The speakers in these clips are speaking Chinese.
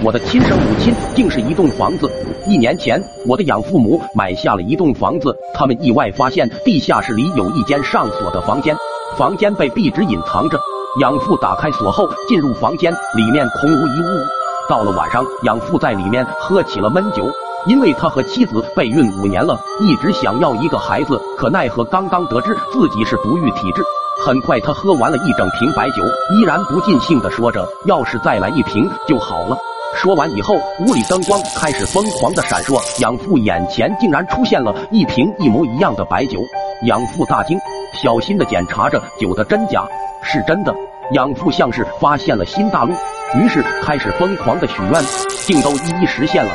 我的亲生母亲竟是一栋房子。一年前，我的养父母买下了一栋房子，他们意外发现地下室里有一间上锁的房间，房间被壁纸隐藏着。养父打开锁后进入房间，里面空无一物。到了晚上，养父在里面喝起了闷酒，因为他和妻子备孕五年了，一直想要一个孩子，可奈何刚刚得知自己是不育体质。很快，他喝完了一整瓶白酒，依然不尽兴的说着：“要是再来一瓶就好了。”说完以后，屋里灯光开始疯狂的闪烁，养父眼前竟然出现了一瓶一模一样的白酒。养父大惊，小心的检查着酒的真假，是真的。养父像是发现了新大陆，于是开始疯狂的许愿，竟都一一实现了。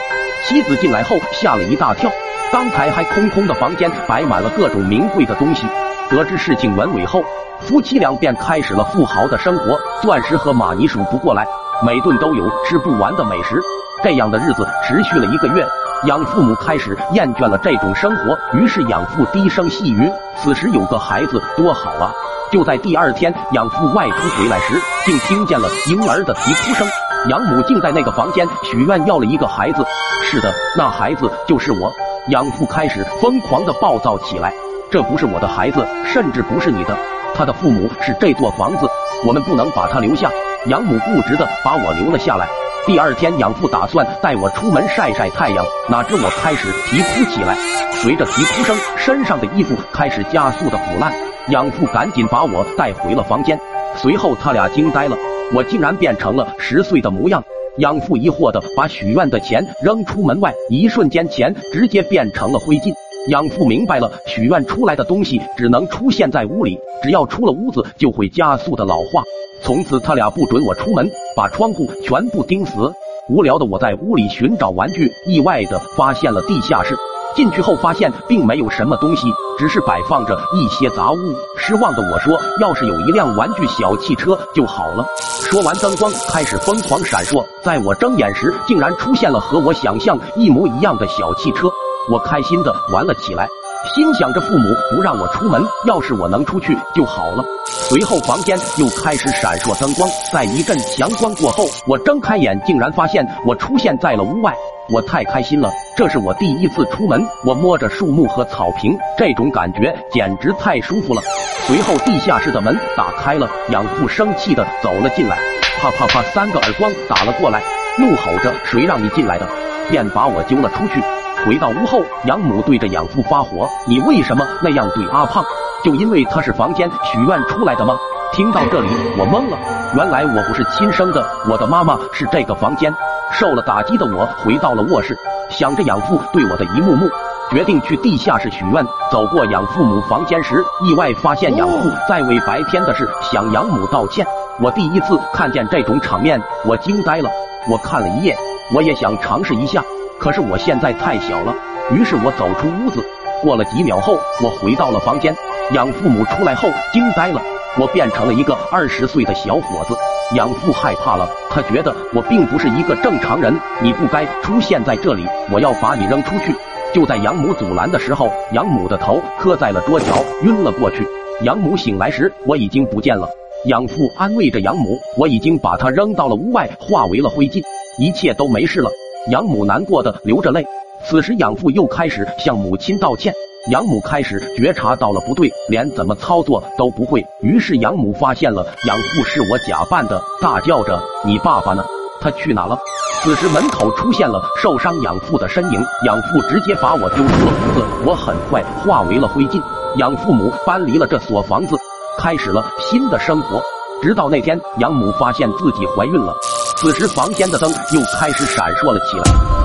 妻子进来后吓了一大跳，刚才还空空的房间摆满了各种名贵的东西。得知事情原委后，夫妻俩便开始了富豪的生活，钻石和玛尼数不过来，每顿都有吃不完的美食。这样的日子持续了一个月，养父母开始厌倦了这种生活，于是养父低声细语：“此时有个孩子多好啊！”就在第二天，养父外出回来时，竟听见了婴儿的啼哭声。养母竟在那个房间许愿要了一个孩子。是的，那孩子就是我。养父开始疯狂的暴躁起来。这不是我的孩子，甚至不是你的。他的父母是这座房子，我们不能把他留下。养母固执的把我留了下来。第二天，养父打算带我出门晒晒太阳，哪知我开始啼哭起来。随着啼哭声，身上的衣服开始加速的腐烂。养父赶紧把我带回了房间。随后，他俩惊呆了，我竟然变成了十岁的模样。养父疑惑的把许愿的钱扔出门外，一瞬间，钱直接变成了灰烬。养父明白了，许愿出来的东西只能出现在屋里，只要出了屋子就会加速的老化。从此他俩不准我出门，把窗户全部钉死。无聊的我在屋里寻找玩具，意外的发现了地下室。进去后发现并没有什么东西，只是摆放着一些杂物。失望的我说：“要是有一辆玩具小汽车就好了。”说完，灯光开始疯狂闪烁，在我睁眼时，竟然出现了和我想象一模一样的小汽车。我开心的玩了起来，心想着父母不让我出门，要是我能出去就好了。随后房间又开始闪烁灯光，在一阵强光过后，我睁开眼，竟然发现我出现在了屋外。我太开心了，这是我第一次出门。我摸着树木和草坪，这种感觉简直太舒服了。随后地下室的门打开了，养父生气的走了进来，啪啪啪三个耳光打了过来，怒吼着：“谁让你进来的？”便把我揪了出去。回到屋后，养母对着养父发火：“你为什么那样对阿胖？就因为他是房间许愿出来的吗？”听到这里，我懵了。原来我不是亲生的，我的妈妈是这个房间。受了打击的我回到了卧室，想着养父对我的一幕幕，决定去地下室许愿。走过养父母房间时，意外发现养父在为白天的事向养母道歉。我第一次看见这种场面，我惊呆了。我看了一夜，我也想尝试一下。可是我现在太小了，于是我走出屋子。过了几秒后，我回到了房间。养父母出来后惊呆了，我变成了一个二十岁的小伙子。养父害怕了，他觉得我并不是一个正常人，你不该出现在这里，我要把你扔出去。就在养母阻拦的时候，养母的头磕在了桌角，晕了过去。养母醒来时，我已经不见了。养父安慰着养母，我已经把他扔到了屋外，化为了灰烬，一切都没事了。养母难过的流着泪，此时养父又开始向母亲道歉。养母开始觉察到了不对，连怎么操作都不会。于是养母发现了养父是我假扮的，大叫着：“你爸爸呢？他去哪了？”此时门口出现了受伤养父的身影，养父直接把我丢出了屋子，我很快化为了灰烬。养父母搬离了这所房子，开始了新的生活。直到那天，养母发现自己怀孕了。此时，房间的灯又开始闪烁了起来。